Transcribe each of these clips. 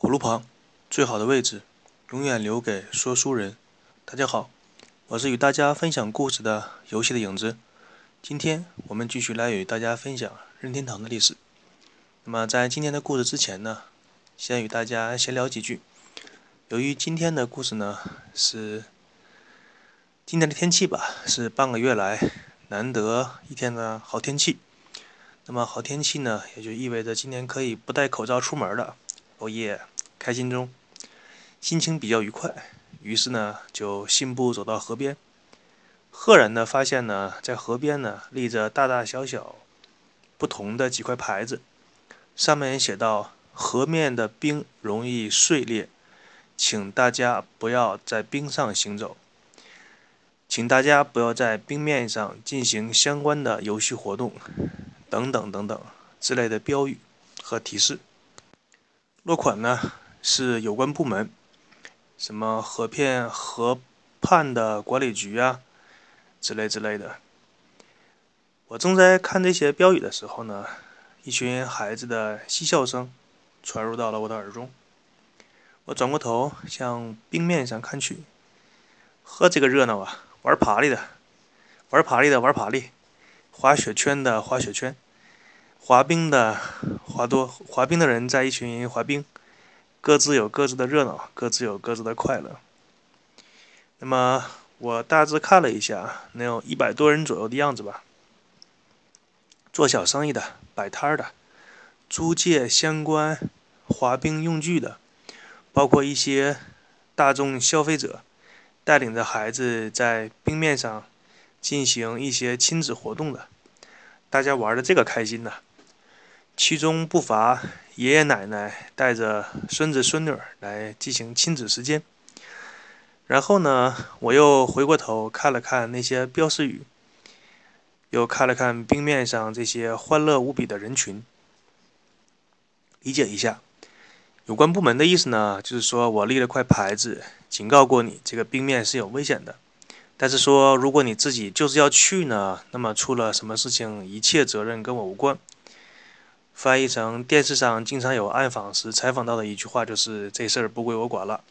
火炉旁，最好的位置，永远留给说书人。大家好，我是与大家分享故事的游戏的影子。今天我们继续来与大家分享任天堂的历史。那么在今天的故事之前呢，先与大家闲聊几句。由于今天的故事呢是今天的天气吧，是半个月来难得一天的好天气。那么好天气呢，也就意味着今天可以不戴口罩出门了。哦耶，开心中，心情比较愉快，于是呢就信步走到河边，赫然的发现呢，在河边呢立着大大小小不同的几块牌子，上面写道：“河面的冰容易碎裂，请大家不要在冰上行走，请大家不要在冰面上进行相关的游戏活动，等等等等之类的标语和提示。”落款呢是有关部门，什么河片河畔的管理局啊，之类之类的。我正在看这些标语的时候呢，一群孩子的嬉笑声传入到了我的耳中。我转过头向冰面上看去，呵，这个热闹啊！玩爬犁的，玩爬犁的玩爬犁，滑雪圈的滑雪圈。滑冰的滑多，滑冰的人在一群滑冰，各自有各自的热闹，各自有各自的快乐。那么我大致看了一下，能有一百多人左右的样子吧。做小生意的、摆摊的、租借相关滑冰用具的，包括一些大众消费者，带领着孩子在冰面上进行一些亲子活动的，大家玩的这个开心呐。其中不乏爷爷奶奶带着孙子孙女来进行亲子时间。然后呢，我又回过头看了看那些标识语，又看了看冰面上这些欢乐无比的人群，理解一下。有关部门的意思呢，就是说我立了块牌子，警告过你，这个冰面是有危险的。但是说，如果你自己就是要去呢，那么出了什么事情，一切责任跟我无关。翻译成电视上经常有暗访时采访到的一句话就是“这事儿不归我管了”。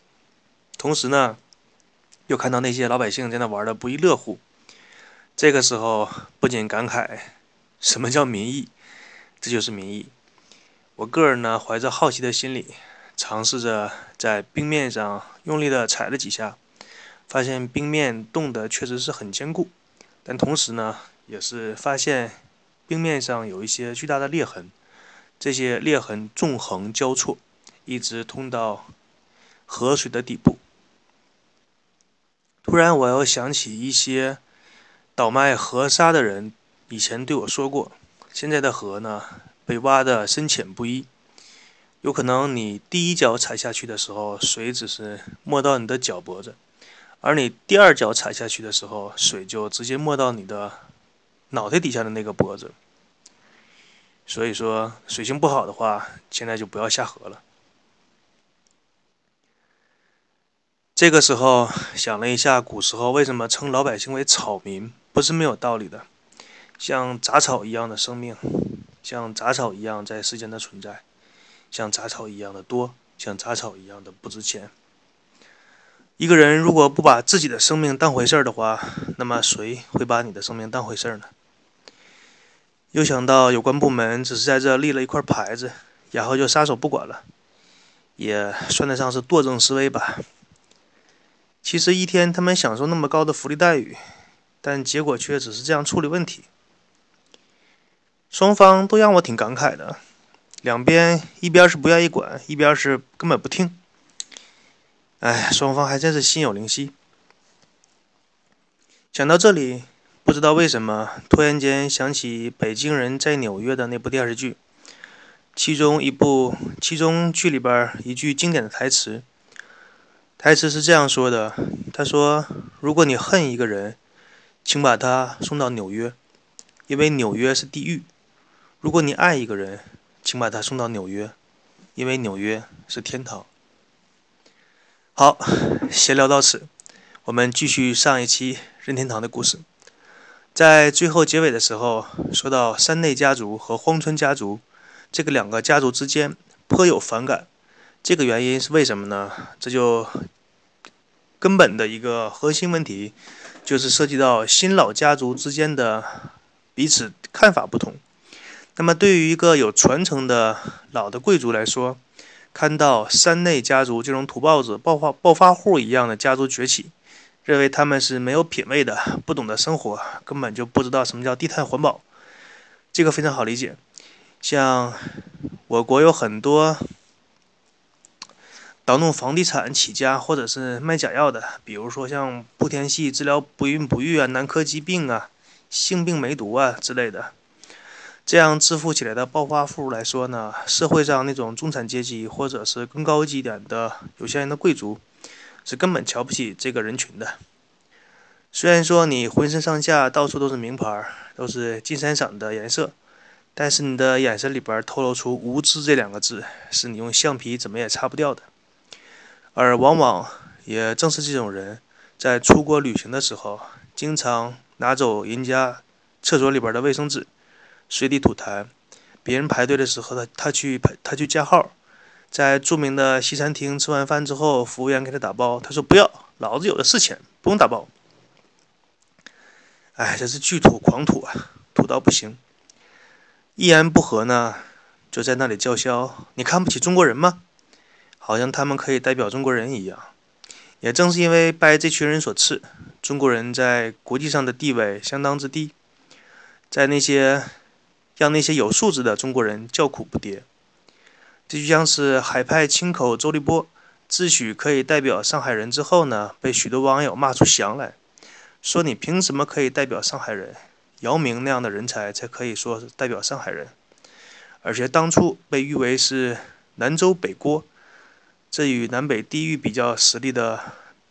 同时呢，又看到那些老百姓在那玩的不亦乐乎。这个时候不禁感慨：什么叫民意？这就是民意。我个人呢，怀着好奇的心理，尝试着在冰面上用力的踩了几下，发现冰面冻得确实是很坚固，但同时呢，也是发现冰面上有一些巨大的裂痕。这些裂痕纵横交错，一直通到河水的底部。突然，我又想起一些倒卖河沙的人以前对我说过：现在的河呢，被挖的深浅不一，有可能你第一脚踩下去的时候，水只是没到你的脚脖子；而你第二脚踩下去的时候，水就直接没到你的脑袋底下的那个脖子。所以说，水性不好的话，现在就不要下河了。这个时候想了一下，古时候为什么称老百姓为草民，不是没有道理的。像杂草一样的生命，像杂草一样在世间的存在，像杂草一样的多，像杂草一样的不值钱。一个人如果不把自己的生命当回事儿的话，那么谁会把你的生命当回事儿呢？又想到有关部门只是在这立了一块牌子，然后就撒手不管了，也算得上是惰政思维吧。其实一天他们享受那么高的福利待遇，但结果却只是这样处理问题。双方都让我挺感慨的，两边一边是不愿意管，一边是根本不听。哎，双方还真是心有灵犀。讲到这里。不知道为什么，突然间想起《北京人在纽约》的那部电视剧，其中一部，其中剧里边一句经典的台词，台词是这样说的：“他说，如果你恨一个人，请把他送到纽约，因为纽约是地狱；如果你爱一个人，请把他送到纽约，因为纽约是天堂。”好，闲聊到此，我们继续上一期任天堂的故事。在最后结尾的时候，说到山内家族和荒村家族这个两个家族之间颇有反感，这个原因是为什么呢？这就根本的一个核心问题，就是涉及到新老家族之间的彼此看法不同。那么，对于一个有传承的老的贵族来说，看到山内家族这种土包子、暴发暴发户一样的家族崛起，认为他们是没有品位的，不懂得生活，根本就不知道什么叫低碳环保。这个非常好理解。像我国有很多倒弄房地产起家或者是卖假药的，比如说像莆田系治疗不孕不育啊、男科疾病啊、性病梅毒啊之类的。这样致富起来的暴发户来说呢，社会上那种中产阶级或者是更高级一点的有钱人的贵族，是根本瞧不起这个人群的。虽然说你浑身上下到处都是名牌，都是金闪闪的颜色。但是你的眼神里边透露出“无知”这两个字，是你用橡皮怎么也擦不掉的。而往往也正是这种人，在出国旅行的时候，经常拿走人家厕所里边的卫生纸，随地吐痰。别人排队的时候，他他去排他去加号，在著名的西餐厅吃完饭之后，服务员给他打包，他说不要，老子有的是钱，不用打包。哎，这是巨土狂土啊，土到不行。一言不合呢，就在那里叫嚣：“你看不起中国人吗？”好像他们可以代表中国人一样。也正是因为拜这群人所赐，中国人在国际上的地位相当之低，在那些让那些有素质的中国人叫苦不迭。这就像是海派清口周立波自诩可以代表上海人之后呢，被许多网友骂出翔来，说你凭什么可以代表上海人？姚明那样的人才才可以说是代表上海人，而且当初被誉为是南州北郭，这与南北地域比较实力的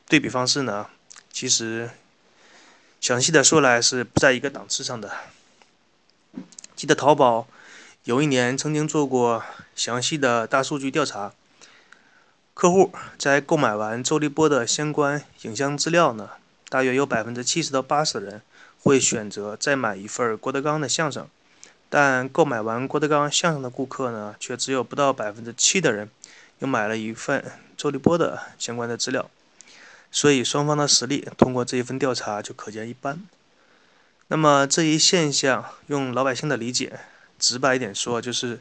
对比方式呢，其实详细的说来是不在一个档次上的。记得淘宝有一年曾经做过详细的大数据调查，客户在购买完周立波的相关影像资料呢，大约有百分之七十到八十的人。会选择再买一份郭德纲的相声，但购买完郭德纲相声的顾客呢，却只有不到百分之七的人又买了一份周立波的相关的资料。所以双方的实力通过这一份调查就可见一斑。那么这一现象，用老百姓的理解，直白一点说，就是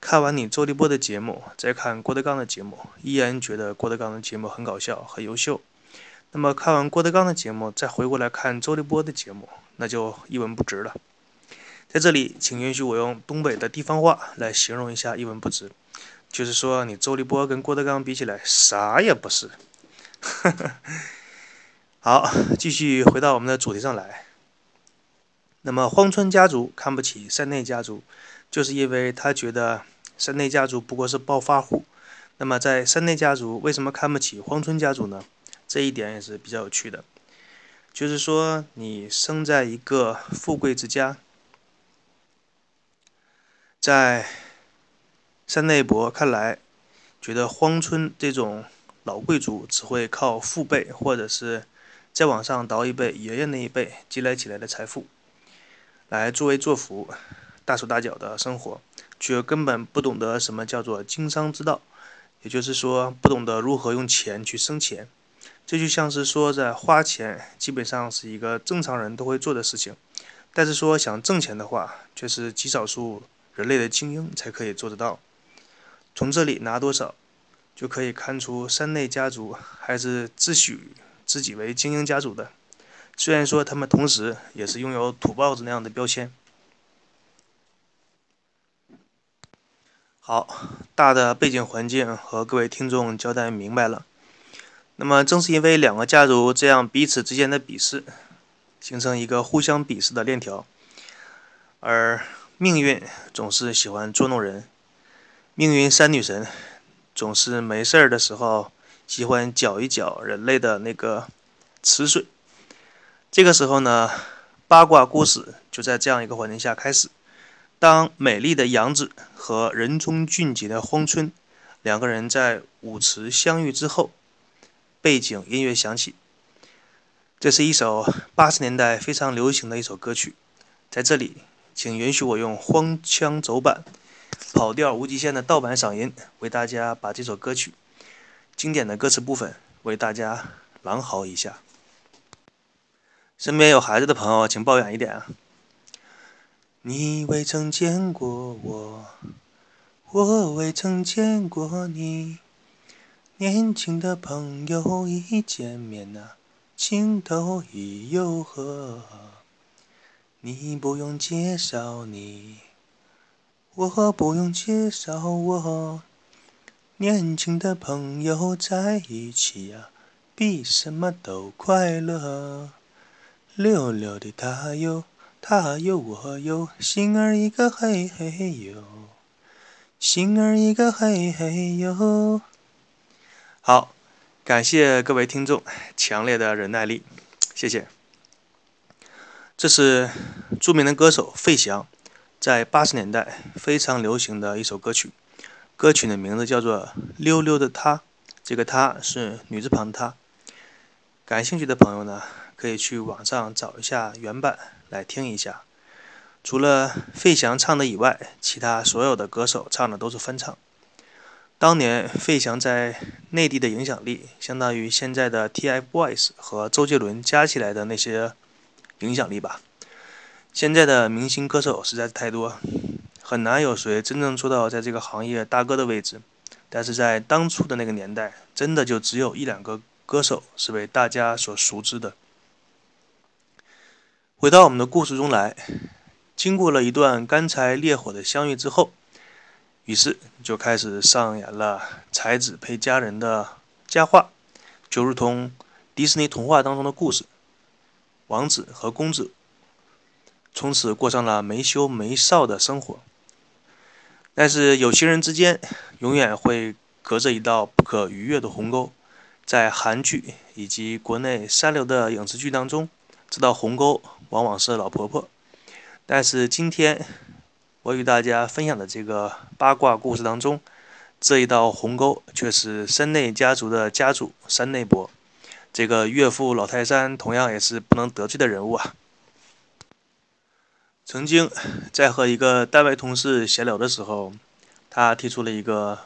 看完你周立波的节目，再看郭德纲的节目，依然觉得郭德纲的节目很搞笑、很优秀。那么看完郭德纲的节目，再回过来看周立波的节目，那就一文不值了。在这里，请允许我用东北的地方话来形容一下一文不值，就是说你周立波跟郭德纲比起来，啥也不是。好，继续回到我们的主题上来。那么荒村家族看不起山内家族，就是因为他觉得山内家族不过是暴发户。那么在山内家族为什么看不起荒村家族呢？这一点也是比较有趣的，就是说，你生在一个富贵之家，在山内博看来，觉得荒村这种老贵族只会靠父辈或者是再往上倒一辈爷爷那一辈积累起来的财富，来作威作福、大手大脚的生活，却根本不懂得什么叫做经商之道，也就是说，不懂得如何用钱去生钱。这就像是说，在花钱基本上是一个正常人都会做的事情，但是说想挣钱的话，却是极少数人类的精英才可以做得到。从这里拿多少，就可以看出山内家族还是自诩自己为精英家族的。虽然说他们同时也是拥有土包子那样的标签。好，大的背景环境和各位听众交代明白了。那么，正是因为两个家族这样彼此之间的鄙视，形成一个互相鄙视的链条。而命运总是喜欢捉弄人，命运三女神总是没事儿的时候喜欢搅一搅人类的那个池水。这个时候呢，八卦故事就在这样一个环境下开始：当美丽的杨子和人中俊杰的荒村两个人在舞池相遇之后。背景音乐响起，这是一首八十年代非常流行的一首歌曲。在这里，请允许我用荒腔走板跑调无极限的盗版嗓音，为大家把这首歌曲经典的歌词部分为大家朗嚎一下。身边有孩子的朋友，请抱远一点啊！你未曾见过我，我未曾见过你。年轻的朋友一见面呐，情投意又合。你不用介绍你，我不用介绍我。年轻的朋友在一起呀，比什么都快乐。溜溜的他哟，他哟我哟，心儿一个嘿嘿哟，心儿一个嘿嘿哟。好，感谢各位听众强烈的忍耐力，谢谢。这是著名的歌手费翔在八十年代非常流行的一首歌曲，歌曲的名字叫做《溜溜的她》，这个“她”是女字旁的“她”。感兴趣的朋友呢？可以去网上找一下原版来听一下。除了费翔唱的以外，其他所有的歌手唱的都是翻唱。当年费翔在内地的影响力，相当于现在的 TFBOYS 和周杰伦加起来的那些影响力吧。现在的明星歌手实在是太多，很难有谁真正做到在这个行业大哥的位置。但是在当初的那个年代，真的就只有一两个歌手是被大家所熟知的。回到我们的故事中来，经过了一段干柴烈火的相遇之后，于是就开始上演了才子配佳人的佳话，就如同迪士尼童话当中的故事，王子和公主从此过上了没羞没臊的生活。但是有情人之间永远会隔着一道不可逾越的鸿沟，在韩剧以及国内三流的影视剧当中，这道鸿沟。往往是老婆婆，但是今天我与大家分享的这个八卦故事当中，这一道鸿沟却是山内家族的家主山内博，这个岳父老泰山同样也是不能得罪的人物啊。曾经在和一个单位同事闲聊的时候，他提出了一个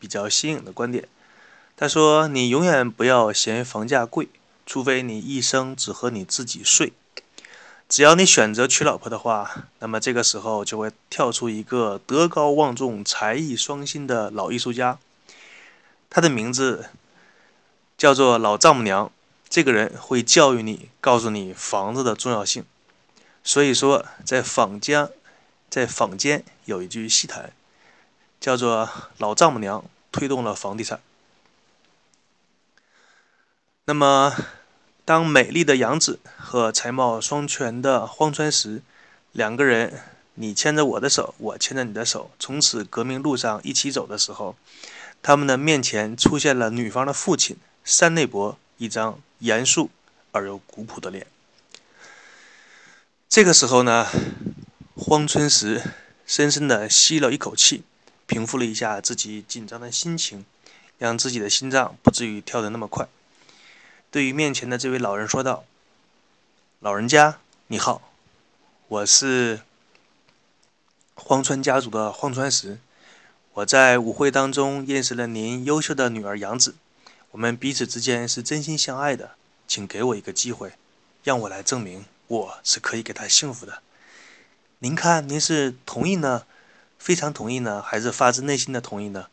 比较新颖的观点，他说：“你永远不要嫌房价贵，除非你一生只和你自己睡。”只要你选择娶老婆的话，那么这个时候就会跳出一个德高望重、才艺双馨的老艺术家，他的名字叫做老丈母娘。这个人会教育你，告诉你房子的重要性。所以说，在坊间，在坊间有一句戏谈，叫做“老丈母娘推动了房地产”。那么。当美丽的杨子和才貌双全的荒川石两个人，你牵着我的手，我牵着你的手，从此革命路上一起走的时候，他们的面前出现了女方的父亲山内博一张严肃而又古朴的脸。这个时候呢，荒川石深深的吸了一口气，平复了一下自己紧张的心情，让自己的心脏不至于跳得那么快。对于面前的这位老人说道：“老人家，你好，我是荒川家族的荒川石。我在舞会当中认识了您优秀的女儿杨子，我们彼此之间是真心相爱的。请给我一个机会，让我来证明我是可以给她幸福的。您看，您是同意呢，非常同意呢，还是发自内心的同意呢？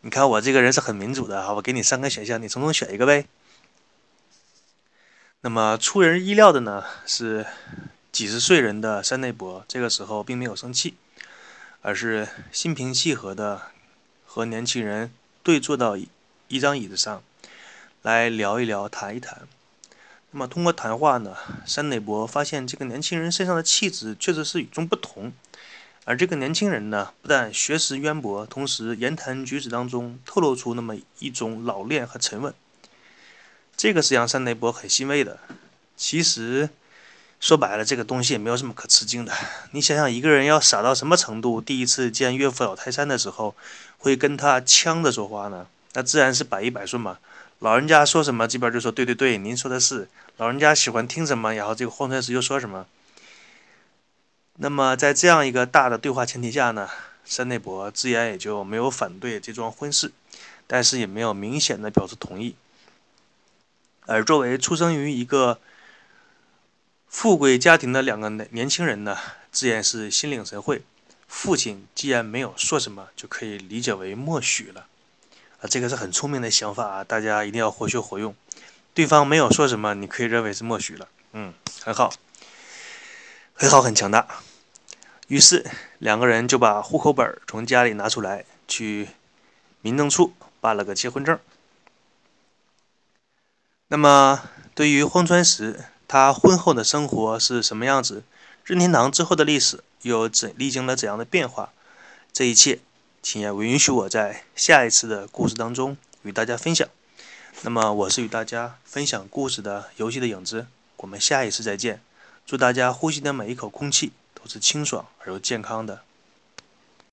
你看我这个人是很民主的哈，我给你三个选项，你从中选一个呗。”那么出人意料的呢，是几十岁人的山内博这个时候并没有生气，而是心平气和的和年轻人对坐到一张椅子上，来聊一聊，谈一谈。那么通过谈话呢，山内博发现这个年轻人身上的气质确实是与众不同，而这个年轻人呢，不但学识渊博，同时言谈举止当中透露出那么一种老练和沉稳。这个是让山内博很欣慰的。其实说白了，这个东西也没有什么可吃惊的。你想想，一个人要傻到什么程度，第一次见岳父老泰山的时候，会跟他呛着说话呢？那自然是百依百顺嘛。老人家说什么，这边就说对对对，您说的是。老人家喜欢听什么，然后这个荒川石就说什么。那么在这样一个大的对话前提下呢，山内伯自然也就没有反对这桩婚事，但是也没有明显的表示同意。而作为出生于一个富贵家庭的两个年年轻人呢，自然是心领神会。父亲既然没有说什么，就可以理解为默许了。啊，这个是很聪明的想法啊，大家一定要活学活用。对方没有说什么，你可以认为是默许了。嗯，很好，很好，很强大。于是两个人就把户口本从家里拿出来，去民政处办了个结婚证。那么，对于荒川石，他婚后的生活是什么样子？任天堂之后的历史又怎历经了怎样的变化？这一切，请也允许我在下一次的故事当中与大家分享。那么，我是与大家分享故事的游戏的影子。我们下一次再见。祝大家呼吸的每一口空气都是清爽而又健康的。